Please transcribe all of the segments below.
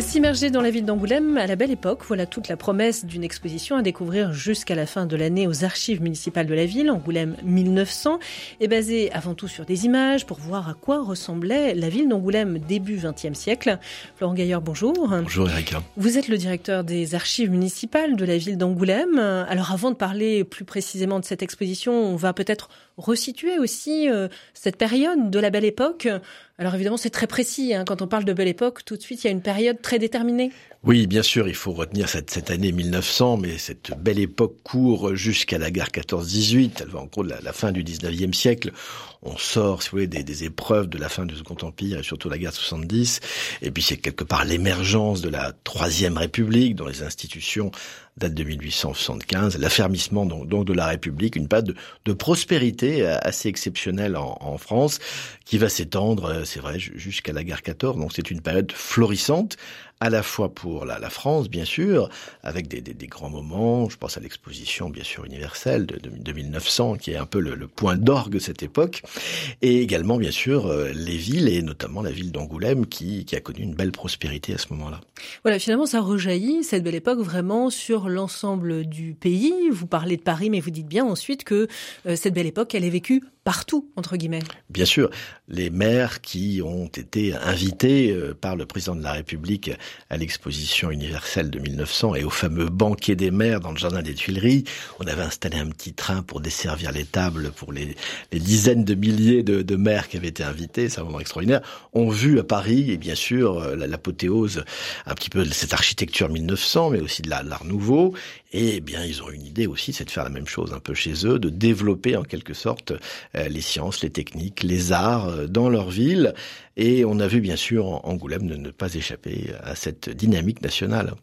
S'immerger dans la ville d'Angoulême à la belle époque, voilà toute la promesse d'une exposition à découvrir jusqu'à la fin de l'année aux archives municipales de la ville. Angoulême 1900 est basée avant tout sur des images pour voir à quoi ressemblait la ville d'Angoulême début XXe siècle. Florent Gaillard, bonjour. Bonjour Erika. Vous êtes le directeur des archives municipales de la ville d'Angoulême. Alors avant de parler plus précisément de cette exposition, on va peut-être resituer aussi euh, cette période de la belle époque. Alors évidemment, c'est très précis. Hein. Quand on parle de belle époque, tout de suite, il y a une période très déterminée. Oui, bien sûr, il faut retenir cette, année 1900, mais cette belle époque court jusqu'à la guerre 14-18. Elle va en gros de la, fin du 19e siècle. On sort, si vous voulez, des, des, épreuves de la fin du Second Empire et surtout la guerre 70. Et puis c'est quelque part l'émergence de la Troisième République, dont les institutions datent de 1875, l'affermissement donc, de la République, une période de, prospérité assez exceptionnelle en, en France, qui va s'étendre, c'est vrai, jusqu'à la guerre 14. Donc c'est une période florissante à la fois pour la, la France, bien sûr, avec des, des, des, grands moments. Je pense à l'exposition, bien sûr, universelle de, de, de, 1900, qui est un peu le, le point d'orgue de cette époque, et également, bien sûr, euh, les villes, et notamment la ville d'Angoulême, qui, qui a connu une belle prospérité à ce moment-là. Voilà, finalement, ça rejaillit, cette belle époque, vraiment sur l'ensemble du pays. Vous parlez de Paris, mais vous dites bien ensuite que euh, cette belle époque, elle est vécue partout, entre guillemets. Bien sûr, les maires qui ont été invités euh, par le président de la République à l'exposition universelle de 1900 et au fameux banquet des maires dans le jardin des Tuileries, on avait installé un petit train pour desservir les tables pour les, dizaines de milliers de, maires qui avaient été invités, c'est un moment extraordinaire, ont vu à Paris, et bien sûr, euh, l'apothéose un petit peu de cette architecture 1900, mais aussi de l'art nouveau, et eh bien ils ont une idée aussi, c'est de faire la même chose un peu chez eux, de développer en quelque sorte euh, les sciences, les techniques, les arts euh, dans leur ville. Et on a vu bien sûr Angoulême ne, ne pas échapper à cette dynamique nationale.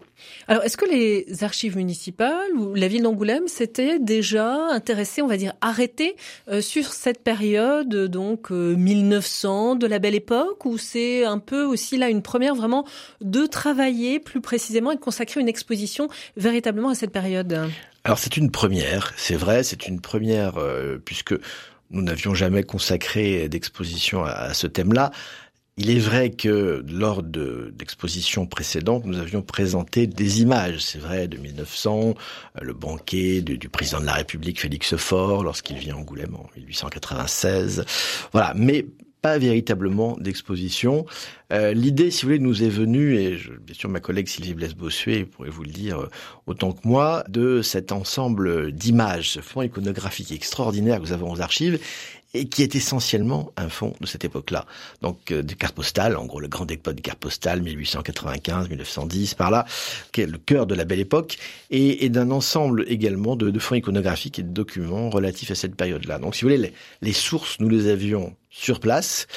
Alors, est-ce que les archives municipales ou la ville d'Angoulême s'étaient déjà intéressées, on va dire, arrêtées euh, sur cette période, donc euh, 1900, de la belle époque, ou c'est un peu aussi là une première vraiment de travailler plus précisément et de consacrer une exposition véritablement à cette période? Alors, c'est une première, c'est vrai, c'est une première, euh, puisque nous n'avions jamais consacré d'exposition à, ce thème-là. Il est vrai que lors de l'exposition précédente, nous avions présenté des images, c'est vrai, de 1900, le banquet du, du président de la République Félix Faure lorsqu'il vient à Angoulême en 1896. Voilà, mais pas véritablement d'exposition. Euh, L'idée, si vous voulez, nous est venue, et bien sûr ma collègue Sylvie Blaise-Bossuet pourrait vous le dire euh, autant que moi, de cet ensemble d'images, ce fonds iconographique extraordinaire que nous avons aux archives, et qui est essentiellement un fond de cette époque-là. Donc euh, des cartes postales, en gros le grand dépôt des cartes postales, 1895, 1910, par là, qui est le cœur de la belle époque, et, d'un ensemble également de, de, fonds iconographiques et de documents relatifs à cette période-là. Donc si vous voulez, les, sources, nous les avions sur place,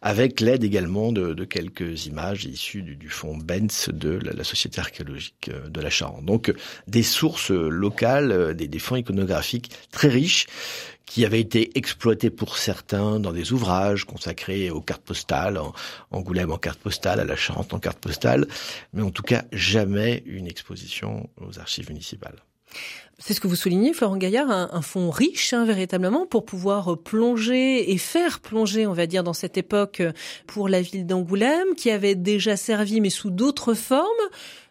avec l'aide également de, de, quelques images issues du, du fonds Benz de la, la, Société archéologique euh, de la Charente. Donc des sources locales, des, des fonds iconographiques très riches, qui avait été exploité pour certains dans des ouvrages consacrés aux cartes postales, en Angoulême en carte postale, à la Charente en carte postale, mais en tout cas jamais une exposition aux archives municipales. C'est ce que vous soulignez, Florent Gaillard, un, fonds riche, hein, véritablement, pour pouvoir plonger et faire plonger, on va dire, dans cette époque pour la ville d'Angoulême, qui avait déjà servi, mais sous d'autres formes.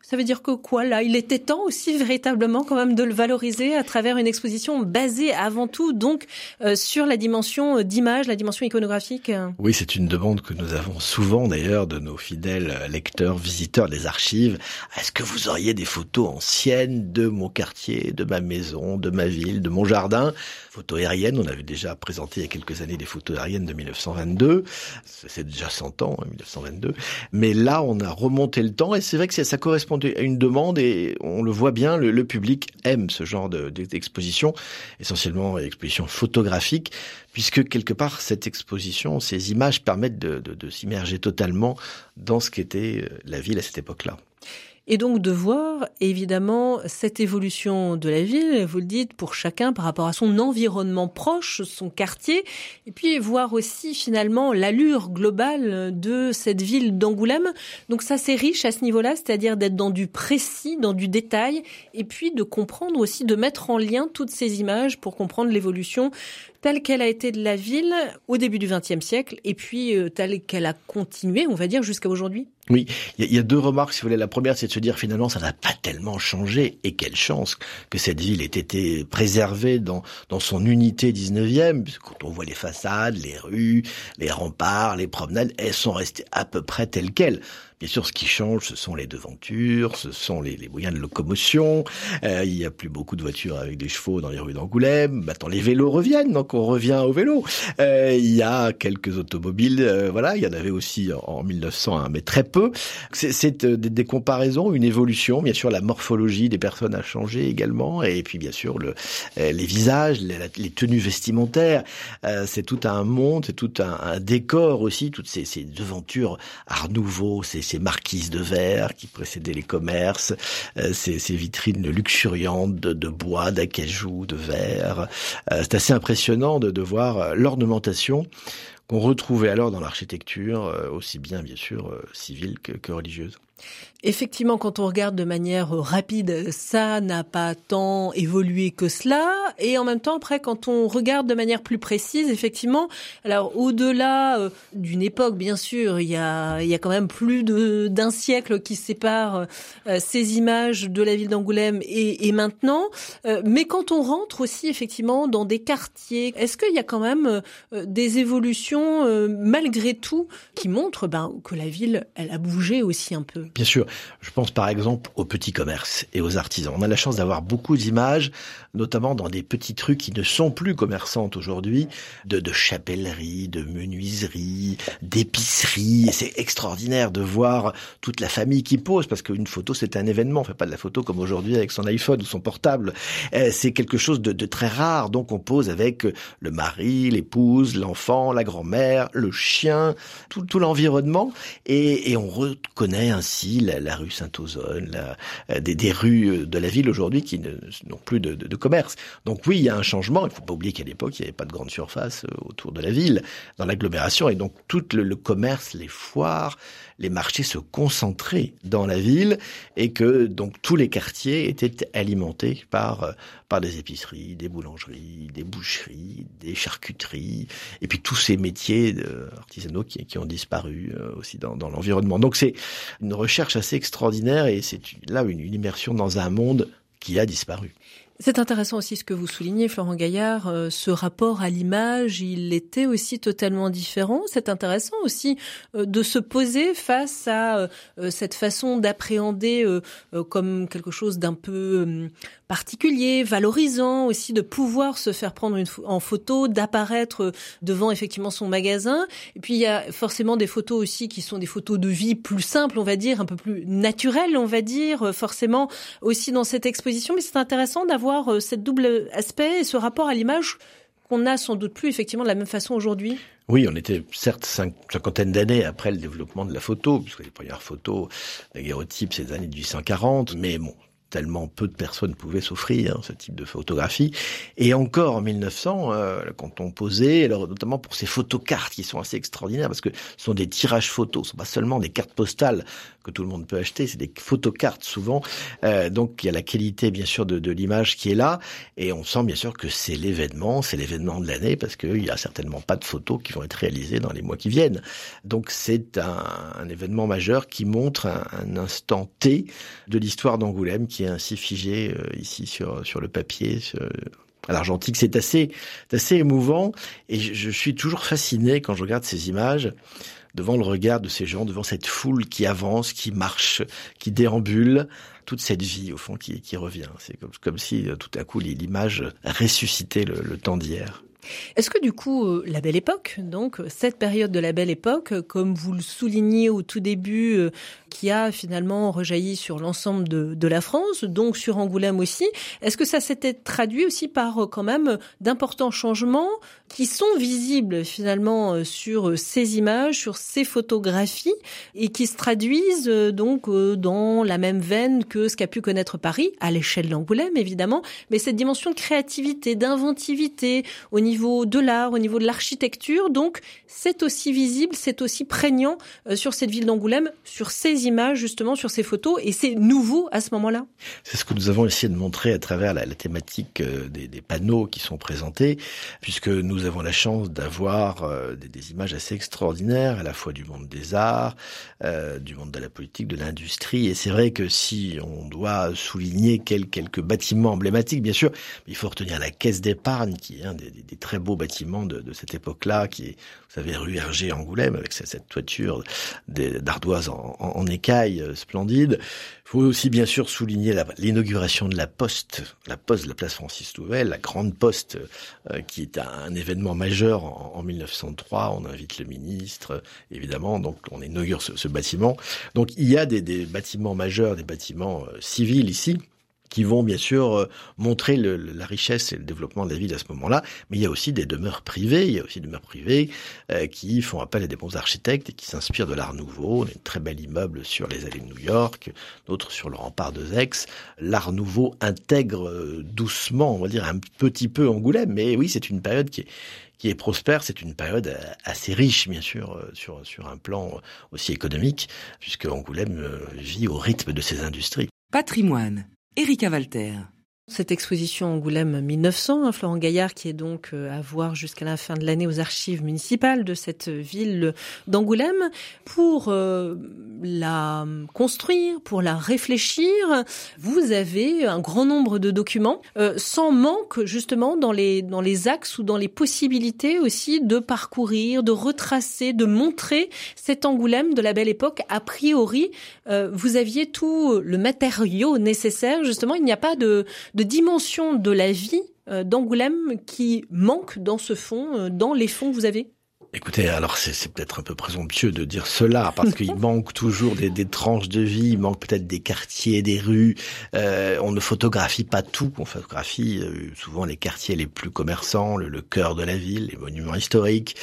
Ça veut dire que quoi là? Il était temps aussi véritablement quand même de le valoriser à travers une exposition basée avant tout donc euh, sur la dimension d'image, la dimension iconographique? Oui, c'est une demande que nous avons souvent d'ailleurs de nos fidèles lecteurs, visiteurs des archives. Est-ce que vous auriez des photos anciennes de mon quartier, de ma maison, de ma ville, de mon jardin? Photos aériennes, on avait déjà présenté il y a quelques années des photos aériennes de 1922. C'est déjà 100 ans, 1922. Hein, Mais là, on a remonté le temps et c'est vrai que ça correspond à une demande et on le voit bien, le, public aime ce genre d'exposition, essentiellement exposition photographique, puisque quelque part cette exposition, ces images permettent de, de, de s'immerger totalement dans ce qu'était la ville à cette époque-là. Et donc de voir évidemment cette évolution de la ville, vous le dites, pour chacun par rapport à son environnement proche, son quartier, et puis voir aussi finalement l'allure globale de cette ville d'Angoulême. Donc ça c'est riche à ce niveau-là, c'est-à-dire d'être dans du précis, dans du détail, et puis de comprendre aussi, de mettre en lien toutes ces images pour comprendre l'évolution telle qu'elle a été de la ville au début du XXe siècle et puis euh, telle qu'elle a continué, on va dire, jusqu'à aujourd'hui Oui, il y, a deux remarques, si vous voulez. La première, c'est de se dire finalement, ça n'a pas tellement changé et quelle chance que cette ville ait été préservée dans, dans son unité 19e, puisque quand on voit les façades, les rues, les remparts, les promenades, elles sont restées à peu près telles quelles. Bien sûr, ce qui change, ce sont les devantures, ce sont les, les moyens de locomotion. Euh, il n'y a plus beaucoup de voitures avec des chevaux dans les rues d'Angoulême. Maintenant, les vélos reviennent, donc on revient au vélo. Euh, il y a quelques automobiles, euh, voilà. Il y en avait aussi en 1900, hein, mais très peu. C'est des, des, comparaisons, une évolution. Bien sûr, la morphologie des personnes a changé également, et puis bien sûr le, les visages, les, les tenues vestimentaires. c'est tout un monde, c'est tout un, un, décor aussi, toutes ces, ces devantures Art Nouveau, ces ces marquises de verre qui précédaient les commerces, euh, ces, ces, vitrines luxuriantes de, de bois, d'acajou, de verre. Euh, c'est assez impressionnant de, de voir l'ornementation qu'on retrouvait alors dans l'architecture, euh, aussi bien bien sûr civile que, religieuse. Effectivement, quand on regarde de manière rapide, ça n'a pas tant évolué que cela. Et en même temps, après, quand on regarde de manière plus précise, effectivement, alors au-delà euh, d'une époque, bien sûr, il y a, il y a quand même plus d'un siècle qui sépare euh, ces images de la ville d'Angoulême et, maintenant. Euh, mais quand on rentre aussi, effectivement, dans des quartiers, est-ce qu'il y a quand même des évolutions, malgré tout, qui montrent ben, que la ville, elle a bougé aussi un peu Bien sûr. Je pense par exemple aux petits commerces et aux artisans. On a la chance d'avoir beaucoup d'images, notamment dans des petites rues qui ne sont plus commerçantes aujourd'hui, de, de chapelleries, de menuiseries, d'épiceries. C'est extraordinaire de voir toute la famille qui pose, parce qu'une photo c'est un événement. On fait pas de la photo comme aujourd'hui avec son iPhone ou son portable. Euh, c'est quelque chose de, de très rare. Donc on pose avec le mari, l'épouse, l'enfant, la grand-mère, le chien, tout, tout l'environnement, et, et on reconnaît ainsi la, la rue Saint-Ozone, euh, des, des, rues de la ville aujourd'hui qui n'ont plus de, de, de, commerce. Donc oui, il y a un changement. Il ne faut pas oublier qu'à l'époque, il n'y avait pas de grande surface euh, autour de la ville, dans l'agglomération, et donc tout le, commerce, les foires, les marchés se concentraient dans la ville, et que donc tous les quartiers étaient alimentés par euh, par des épiceries, des boulangeries, des boucheries, des charcuteries, et puis tous ces métiers artisanaux qui, ont disparu aussi dans, l'environnement. Donc c'est une recherche assez extraordinaire et c'est là une immersion dans un monde qui a disparu. C'est intéressant aussi ce que vous soulignez, Florent Gaillard. Euh, ce rapport à l'image, il était aussi totalement différent. C'est intéressant aussi euh, de se poser face à euh, cette façon d'appréhender comme quelque chose d'un peu particulier, valorisant aussi de pouvoir se faire prendre en photo, d'apparaître devant effectivement son magasin. Et puis il y a forcément des photos aussi qui sont des photos de vie plus simples, on va dire, un peu plus naturelles, on va dire, forcément aussi dans cette exposition. Mais c'est intéressant d'avoir euh, cette double aspect et ce rapport à l'image qu'on a sans doute plus effectivement de la même façon aujourd'hui. Oui, on était certes cinq, cinquantaine d'années après le développement de la photo, puisque les premières photos daguerreotypes, c'est les années 1840, mais bon, tellement peu de personnes pouvaient s'offrir hein, ce type de photographie. Et encore en 1900, euh, quand on posait, alors notamment pour ces photocartes qui sont assez extraordinaires parce que ce sont des tirages photos, ce sont pas seulement des cartes postales que tout le monde peut acheter, c'est des photocartes souvent. Euh, donc il y a la qualité bien sûr de, de l'image qui est là et on sent bien sûr que c'est l'événement, c'est l'événement de l'année parce qu'il y a certainement pas de photos qui vont être réalisées dans les mois qui viennent. Donc c'est un, un, événement majeur qui montre un, instant T de l'histoire d'Angoulême est ainsi figé euh, ici sur sur le papier. À l'argentique, c'est assez, assez émouvant et je, suis toujours fasciné quand je regarde ces images devant le regard de ces gens, devant cette foule qui avance, qui marche, qui déambule, toute cette vie au fond qui, qui revient. C'est comme, comme si tout à coup l'image ressuscitait le temps d'hier. Est-ce que du coup, euh, la belle époque, donc cette période de la belle époque, comme vous le soulignez au tout début, euh, qui a finalement rejailli sur l'ensemble de, de, la France, donc sur Angoulême aussi, est-ce que ça s'était traduit aussi par euh, quand même d'importants changements qui sont visibles finalement sur ces images, sur ces photographies, et qui se traduisent donc dans la même veine que ce qu'a pu connaître Paris, à l'échelle d'Angoulême évidemment, mais cette dimension de créativité, d'inventivité au niveau niveau de l'art, au niveau de l'architecture. Donc, c'est aussi visible, c'est aussi prégnant euh, sur cette ville d'Angoulême, sur ces images, justement, sur ces photos. Et c'est nouveau à ce moment-là. C'est ce que nous avons essayé de montrer à travers la, thématique euh, des, des, panneaux qui sont présentés, puisque nous avons la chance d'avoir euh, des, des, images assez extraordinaires, à la fois du monde des arts, euh, du monde de la politique, de l'industrie. Et c'est vrai que si on doit souligner quelques, quelques bâtiments emblématiques, bien sûr, il faut retenir la caisse d'épargne, qui est un des, des très beau bâtiment de, de cette époque-là, qui est, vous savez, rue Hergé Angoulême, avec cette, toiture d'ardoise en, en, en, euh, splendide. Il faut aussi bien sûr souligner l'inauguration de la Poste, la Poste de la place Francis Louvel, la Grande Poste, euh, qui est un, événement majeur en, en, 1903. On invite le ministre, évidemment, donc on inaugure ce, ce bâtiment. Donc il y a des, des bâtiments majeurs, des bâtiments euh, civils ici qui vont bien sûr euh, montrer le, la richesse et le développement de la ville à ce moment-là, mais il y a aussi des demeures privées, il y a aussi des demeures privées euh, qui font appel à des bons architectes et qui s'inspirent de l'art nouveau. On a une très belle immeuble sur les allées de New York, d'autres sur le rempart de Zex. L'art nouveau intègre euh, doucement, on va dire un petit peu Angoulême, mais oui, c'est une période qui est qui est prospère, c'est une période assez riche, bien sûr, sur, sur un plan aussi économique, puisque Angoulême vit au rythme de ses industries. Patrimoine Erika Walter. Cette exposition Angoulême 1900, hein, Florent Gaillard, qui est donc euh, à voir jusqu'à la fin de l'année aux archives municipales de cette ville d'Angoulême, pour euh, la construire, pour la réfléchir, vous avez un grand nombre de documents, euh, sans manque justement dans les dans les axes ou dans les possibilités aussi de parcourir, de retracer, de montrer cet Angoulême de la belle époque. A priori, vous aviez tout le matériau nécessaire. Justement, il n'y a pas de de dimension de la vie euh, d'Angoulême qui manque dans ce fond, euh, dans les fonds que vous avez? Écoutez, alors c'est peut-être un peu présomptueux de dire cela parce qu'il manque toujours des, des, tranches de vie, il manque peut-être des quartiers, des rues. Euh, on ne photographie pas tout, on photographie euh, souvent les quartiers les plus commerçants, le, le, cœur de la ville, les monuments historiques,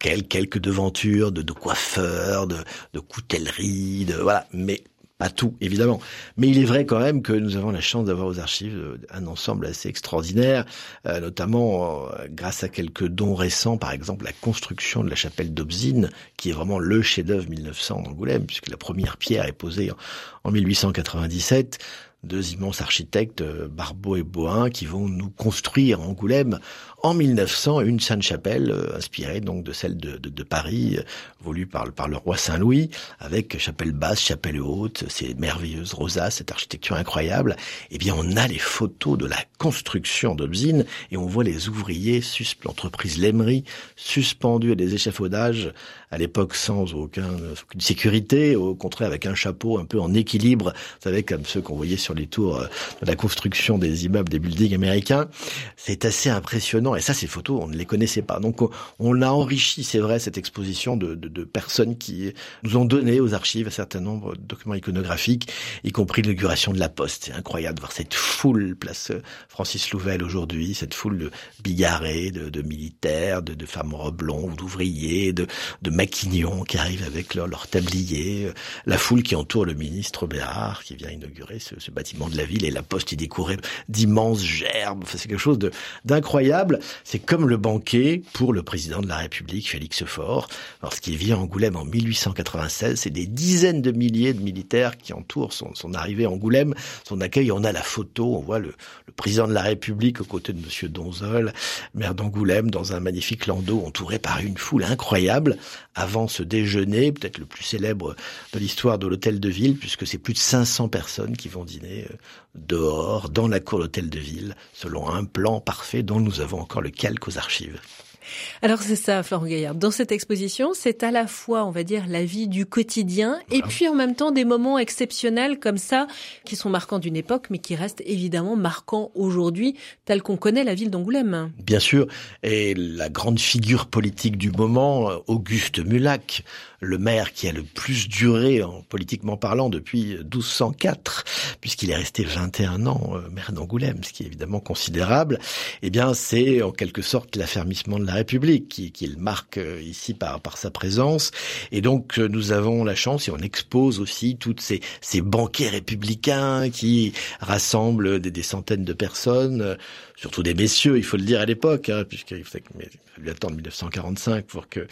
quelques, quelques devantures de, de coiffeurs, de, de coutelleries, de voilà. Mais pas tout, évidemment. Mais il est vrai quand même que nous avons la chance d'avoir aux archives euh, un ensemble assez extraordinaire, euh, notamment euh, grâce à quelques dons récents, par exemple la construction de la chapelle d'Obzine, qui est vraiment le chef-d'œuvre 1900 d'Angoulême, puisque la première pierre est posée en, en 1897 deux immenses architectes, Barbeau et Boin, qui vont nous construire Angoulême en 1900 une Sainte Chapelle euh, inspirée donc de celle de Paris, euh, voulue par, par le roi Saint-Louis, avec chapelle basse, chapelle haute, ces merveilleuses rosaces, cette architecture incroyable. Eh bien, on a les photos de la construction d'Obzine et on voit les ouvriers, l'entreprise Lemery, suspendus à des échafaudages, à l'époque sans aucun, aucune sécurité, au contraire avec un chapeau un peu en équilibre, vous savez, comme ceux qu'on voyait sur les tours euh, de la construction des immeubles, des buildings américains. C'est assez impressionnant et ça, ces photos, on ne les connaissait pas. Donc, on, a enrichi, c'est vrai, cette exposition de, de, de, personnes qui nous ont donné aux archives un certain nombre de documents iconographiques, y compris l'inauguration de la Poste. C'est incroyable de voir cette foule place Francis Louvel aujourd'hui, cette foule de bigarrés, de, de militaires, de, femmes longues, d'ouvriers, de, de maquignons qui arrivent avec leur, leur tablier, la foule qui entoure le ministre Béard qui vient inaugurer ce, ce bâtiment de la ville et la Poste y décorée d'immenses gerbes. Enfin, c'est quelque chose d'incroyable. C'est comme le banquet pour le président de la République, Félix Faure, lorsqu'il vient à Angoulême en 1896. C'est des dizaines de milliers de militaires qui entourent son, arrivée à Angoulême, son accueil. On a la photo, on voit le, président de la République aux côtés de Monsieur Donzol, maire d'Angoulême, dans un magnifique landau entouré par une foule incroyable. Avant ce déjeuner, peut-être le plus célèbre de l'histoire de l'hôtel de ville, puisque c'est plus de 500 personnes qui vont dîner euh, dehors, dans la cour d'hôtel de ville, selon un plan parfait dont nous avons encore le calque aux archives. Alors c'est ça, Florent Gaillard. Dans cette exposition, c'est à la fois, on va dire, la vie du quotidien et puis en même temps des moments exceptionnels comme ça qui sont marquants d'une époque, mais qui restent évidemment marquants aujourd'hui, tel qu'on connaît la ville d'Angoulême. Bien sûr, et la grande figure politique du moment, Auguste Mulac, le maire qui a le plus duré en politiquement parlant depuis 1204, puisqu'il est resté 21 ans euh, maire d'Angoulême, ce qui est évidemment considérable, eh bien c'est en quelque sorte l'affermissement de la République qu'il qui marque euh, ici par, par sa présence. Et donc euh, nous avons la chance, et on expose aussi toutes ces, ces banquets républicains qui rassemblent des, des centaines de personnes, surtout des messieurs, il faut le dire à l'époque, hein, puisqu'il fallu attendre 1945 pour que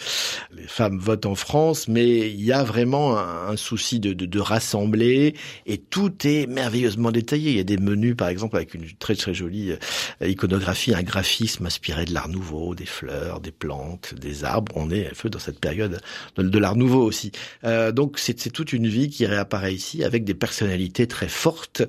les femmes votent en France, mais il y a vraiment un, souci de, de, de, rassembler et tout est merveilleusement détaillé. Il y a des menus, par exemple, avec une très très jolie euh, iconographie, un graphisme inspiré de l'art nouveau, des fleurs, des plantes, des arbres. On est un peu dans cette période de, l'art nouveau aussi. Euh, donc c'est toute une vie qui réapparaît ici avec des personnalités très fortes,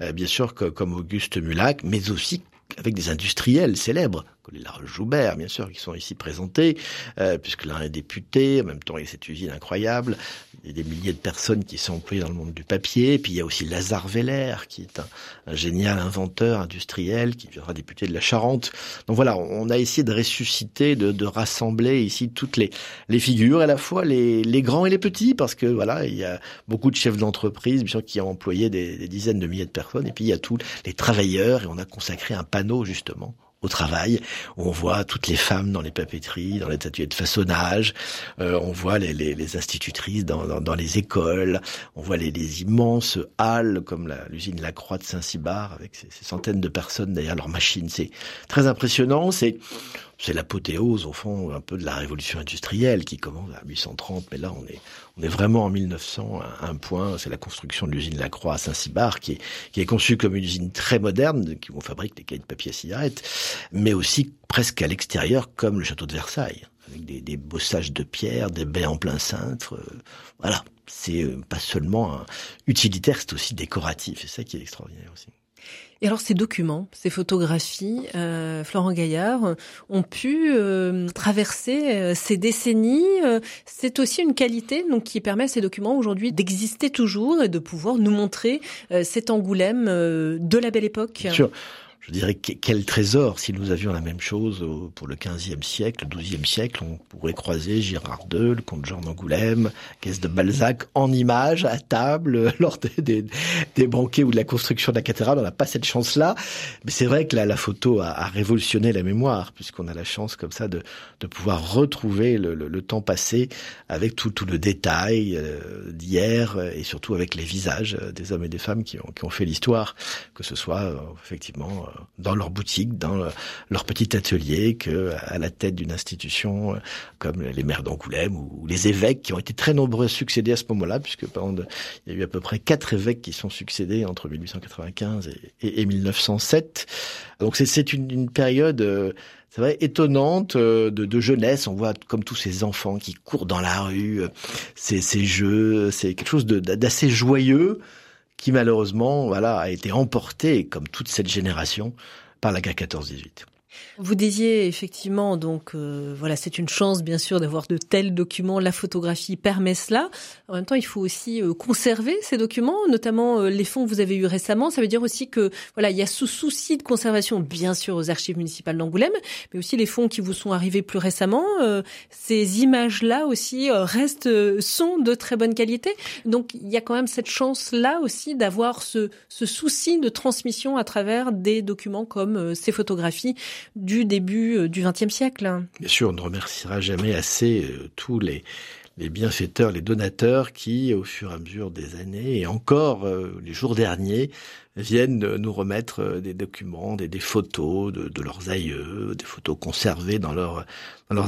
euh, bien sûr comme Auguste Mulac, mais aussi avec des industriels célèbres, les Joubert, bien sûr, qui sont ici présentés, euh, puisque l'un est député, en même temps il y a cette usine incroyable, il y a des milliers de personnes qui sont employées dans le monde du papier, puis il y a aussi Lazare Veller, qui est un, génial inventeur industriel, qui viendra député de la Charente. Donc voilà, on a essayé de ressusciter, de, de rassembler ici toutes les, les figures, à la fois les, les, grands et les petits, parce que voilà, il y a beaucoup de chefs d'entreprise, bien sûr, qui ont employé des, des dizaines de milliers de personnes, et puis il y a tous les travailleurs, et on a consacré un panneau justement au travail, on voit toutes les femmes dans les papeteries, dans les ateliers de façonnage, euh, on voit les, les, les institutrices dans, dans, dans, les écoles, on voit les, les immenses halles comme l'usine La Croix de Saint-Cybard, avec ces, ces, centaines de personnes derrière leurs machines. C'est très impressionnant, c'est c'est l'apothéose au fond un peu de la révolution industrielle qui commence à 1830, mais là on est on est vraiment en 1900 à un point, c'est la construction de l'usine Lacroix à Saint-Cybard qui est qui est conçue comme une usine très moderne qui on fabrique des cahiers de papier à cigarettes, mais aussi presque à l'extérieur comme le château de Versailles avec des, des bossages de pierre, des baies en plein cintre, euh, voilà, c'est euh, pas seulement utilitaire, c'est aussi décoratif, c'est ça qui est extraordinaire aussi. Et alors ces documents, ces photographies, euh, Florent Gaillard, ont pu euh, traverser euh, ces décennies. Euh, c'est aussi une qualité donc qui permet à ces documents aujourd'hui d'exister toujours et de pouvoir nous montrer euh, cet Angoulême de la belle époque. Je dirais quel trésor si nous avions la même chose pour le 15e siècle, le 12e siècle, on pourrait croiser Girard II, le comte Jean d'Angoulême, caisse de Balzac en images à table lors des, banquets ou de la construction de la cathédrale. On n'a pas cette chance-là, mais c'est vrai que la, la photo a, révolutionné la mémoire puisqu'on a la chance comme ça de, pouvoir retrouver le, temps passé avec tout, le détail euh, d'hier et surtout avec les visages des hommes et des femmes qui ont, fait l'histoire, que ce soit euh, effectivement dans leur boutique, dans leur petit atelier, que à la tête d'une institution euh, comme les maires d'Angoulême ou les évêques qui ont été très nombreux à succéder à ce moment-là, puisque pendant il y a eu à peu près quatre évêques qui sont succédés entre 1895 et, et, et 1907. Donc c'est une, période euh, c'est vrai, étonnante euh, de, jeunesse. On voit comme tous ces enfants qui courent dans la rue, ces jeux, c'est quelque chose d'assez joyeux qui malheureusement voilà, a été emporté, comme toute cette génération, par la guerre 14-18. Vous disiez effectivement, donc euh, voilà, c'est une chance bien sûr d'avoir de tels documents. La photographie permet cela. En même temps, il faut aussi euh, conserver ces documents, notamment euh, les fonds que vous avez eus récemment. Ça veut dire aussi que voilà, il y a ce souci de conservation, bien sûr, aux archives municipales d'Angoulême, mais aussi les fonds qui vous sont arrivés plus récemment. Euh, ces images-là aussi euh, restent, euh, sont de très bonne qualité. Donc il y a quand même cette chance-là aussi d'avoir ce, ce souci de transmission à travers des documents comme ces photographies du début euh, du XXe siècle. Bien sûr, on ne remerciera jamais assez euh, tous les bienfaiteurs, les donateurs qui, au fur et à mesure des années, et encore euh, les jours derniers, viennent nous remettre des documents, des, photos de, leurs aïeux, des photos conservées dans leurs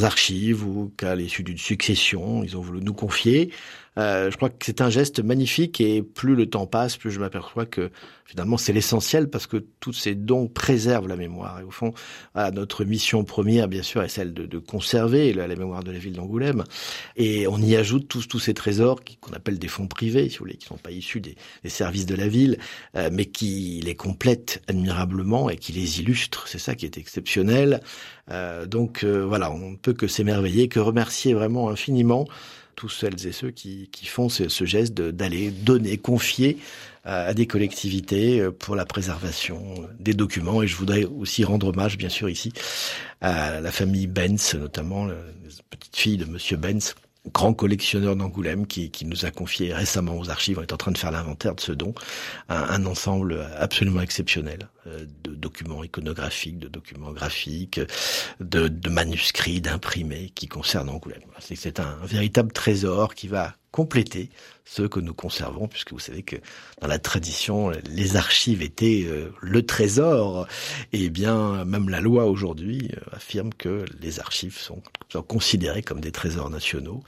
archives ou qu'à l'issue d'une succession, ils ont voulu nous confier. Euh, je crois que c'est un geste magnifique et plus le temps passe, plus je m'aperçois que finalement c'est l'essentiel parce que tous ces dons préservent la mémoire. Et au fond, notre mission première, bien sûr, est celle de, de conserver la, mémoire de la ville d'Angoulême. Et on y ajoute tous tous ces trésors qu'on appelle des fonds privés, si vous voulez, qui sont pas issus des, des services de la ville, euh, mais qui les complètent admirablement et qui les illustrent. C'est ça qui est exceptionnel. Euh, donc euh, voilà, on ne peut que s'émerveiller, que remercier vraiment infiniment tous celles et ceux qui, font ce, geste d'aller donner, confier à, à des collectivités euh, pour la préservation des documents. Et je voudrais aussi rendre hommage, bien sûr, ici à la famille Benz, notamment la petite fille de Monsieur Benz, grand collectionneur d'Angoulême qui, nous a confié récemment aux archives, on est en train de faire l'inventaire de ce don, un, ensemble absolument exceptionnel euh, de documents iconographiques, de documents graphiques, de, de manuscrits, d'imprimés qui concernent Angoulême. C'est un véritable trésor qui va compléter ceux que nous conservons, puisque vous savez que dans la tradition, les archives étaient euh, le trésor, et bien même la loi aujourd'hui euh, affirme que les archives sont, considérées comme des trésors nationaux.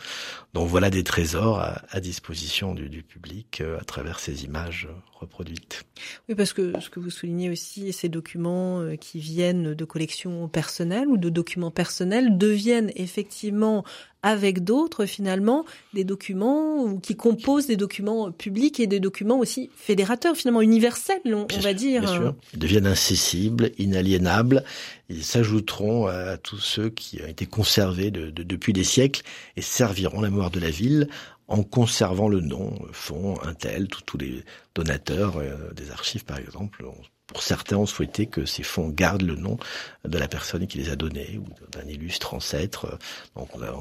Donc voilà des trésors à, à disposition du, du public euh, à travers ces images reproduites. Oui, parce que ce que vous soulignez aussi, ces documents qui viennent de collections personnelles ou de documents personnels deviennent effectivement avec d'autres finalement des documents qui composent des documents publics et des documents aussi fédérateurs finalement universels on, va dire. Bien sûr. Ils deviennent incessibles, inaliénables. Ils s'ajouteront à tous ceux qui ont été conservés de, de, depuis des siècles et serviront la mémoire de la ville en conservant le nom, fond, un tel, tous les donateurs euh, des archives par exemple, pour certains ont souhaité que ces fonds gardent le nom de la personne qui les a donnés ou d'un illustre ancêtre. Donc on a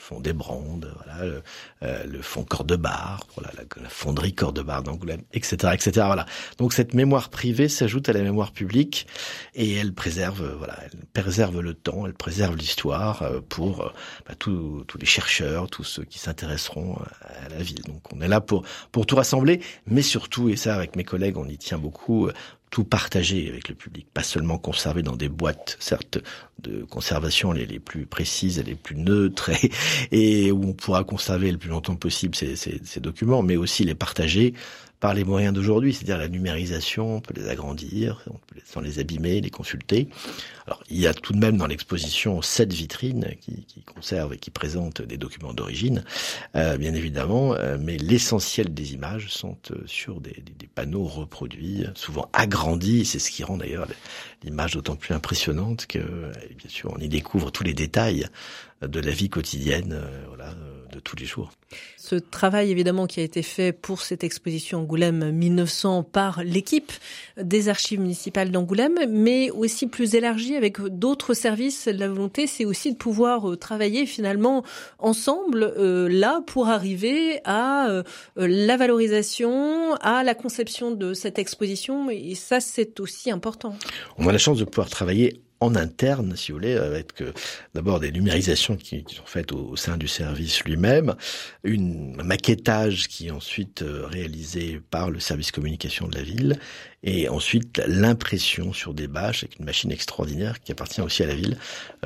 fond des Brondes, voilà, le, euh, le fond Cordebar, voilà, la, la fonderie Cordebar d'Angoulême, etc., etc. Voilà. Donc cette mémoire privée s'ajoute à la mémoire publique et elle préserve, voilà, elle préserve le temps, elle préserve l'histoire euh, pour euh, bah, tous les chercheurs, tous ceux qui s'intéresseront à la ville. Donc on est là pour pour tout rassembler, mais surtout, et ça avec mes collègues, on y tient beaucoup, tout partager avec le public, pas seulement conserver dans des boîtes, certes, de conservation les, les plus précises les plus neutres et, et, où on pourra conserver le plus longtemps possible ces, ces, ces documents, mais aussi les partager par les moyens d'aujourd'hui, c'est-à-dire la numérisation, on peut les agrandir, sans les abîmer, les consulter. Alors, il y a tout de même dans l'exposition sept vitrines qui, qui, conservent et qui présentent des documents d'origine, euh, bien évidemment, euh, mais l'essentiel des images sont euh, sur des, des, des, panneaux reproduits, souvent agrandis, c'est ce qui rend d'ailleurs l'image d'autant plus impressionnante que, bien sûr, on y découvre tous les détails de la vie quotidienne, euh, voilà, de tous les jours. Ce travail évidemment qui a été fait pour cette exposition Angoulême 1900 par l'équipe des archives municipales d'Angoulême, mais aussi plus élargi avec d'autres services. La volonté, c'est aussi de pouvoir euh, travailler finalement ensemble euh, là pour arriver à euh, la valorisation, à la conception de cette exposition. Et ça, c'est aussi important. On a la chance de pouvoir travailler en interne, si vous voulez, avec d'abord des numérisations qui, sont faites au, sein du service lui-même, une maquettage qui est ensuite réalisé par le service communication de la ville, et ensuite l'impression sur des bâches avec une machine extraordinaire qui appartient aussi à la ville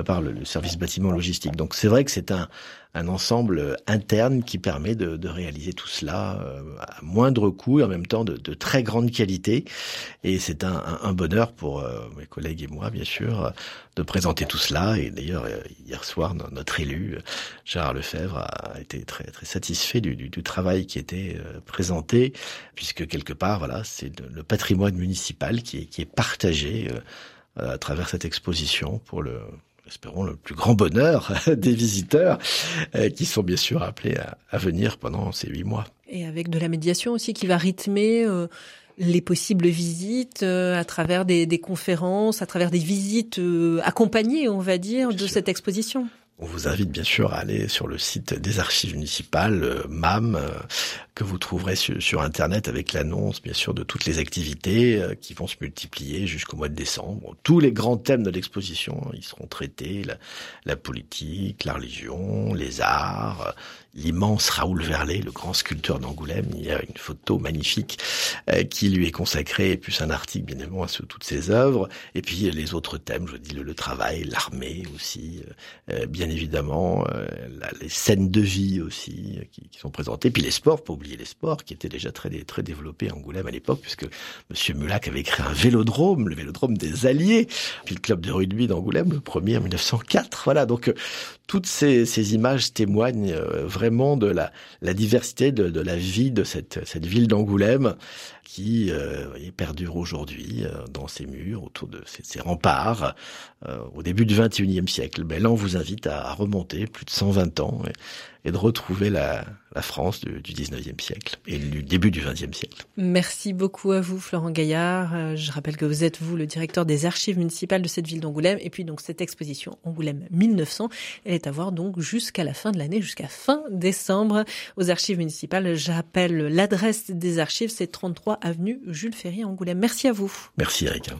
par le, le service bâtiment logistique. Donc c'est vrai que c'est un, un ensemble interne qui permet de, de réaliser tout cela euh, à moindre coût et en même temps de, de très grande qualité. Et c'est un, un, bonheur pour euh, mes collègues et moi, bien sûr, de présenter tout cela. Et d'ailleurs, euh, hier soir, notre élu, Gérard Lefebvre, a été très, très satisfait du, du, du travail qui était présenté, puisque quelque part, voilà, c'est le patrimoine municipal qui est, qui est partagé à travers cette exposition pour le espérons, le plus grand bonheur des visiteurs euh, qui sont bien sûr appelés à, à, venir pendant ces huit mois. Et avec de la médiation aussi qui va rythmer euh, les possibles visites euh, à travers des, des, conférences, à travers des visites euh, accompagnées, on va dire, bien de sûr. cette exposition. On vous invite bien sûr à aller sur le site des archives municipales, euh, MAM, euh, que vous trouverez sur, Internet avec l'annonce bien sûr de toutes les activités euh, qui vont se multiplier jusqu'au mois de décembre. Tous les grands thèmes de l'exposition, ils seront traités, la, politique, la religion, les arts. l'immense Raoul Verlet, le grand sculpteur d'Angoulême. Il y a une photo magnifique euh, qui lui est consacrée, et puis un article bien évidemment sur toutes ses œuvres. Et puis les autres thèmes, je dis le, travail, l'armée aussi, euh, bien évidemment, euh, les scènes de vie aussi qui, qui, sont présentées. Puis les sports, pas oublier les sports, qui étaient déjà très très développés à Angoulême à l'époque, puisque Monsieur Mulac avait créé un vélodrome, le vélodrome des Alliés, puis le club de rugby d'Angoulême, le premier en 1904. Voilà, donc toutes ces, images témoignent vraiment de la, diversité de, la vie de cette, ville d'Angoulême qui euh, perdure aujourd'hui euh, dans ses murs, autour de ses, ses remparts, euh, au début du XXIe siècle. Ben là, on vous invite à, remonter plus de 120 ans et, et de retrouver la, la France du, du 19e siècle et du début du 20e siècle. Merci beaucoup à vous, Florent Gaillard. Euh, je rappelle que vous êtes, vous, le directeur des archives municipales de cette ville d'Angoulême. Et puis, donc, cette exposition Angoulême 1900, elle est à voir donc jusqu'à la fin de l'année, jusqu'à fin décembre aux archives municipales. J'appelle l'adresse des archives, c'est 33 avenue Jules Ferry Angoulême. Merci à vous. Merci Erika.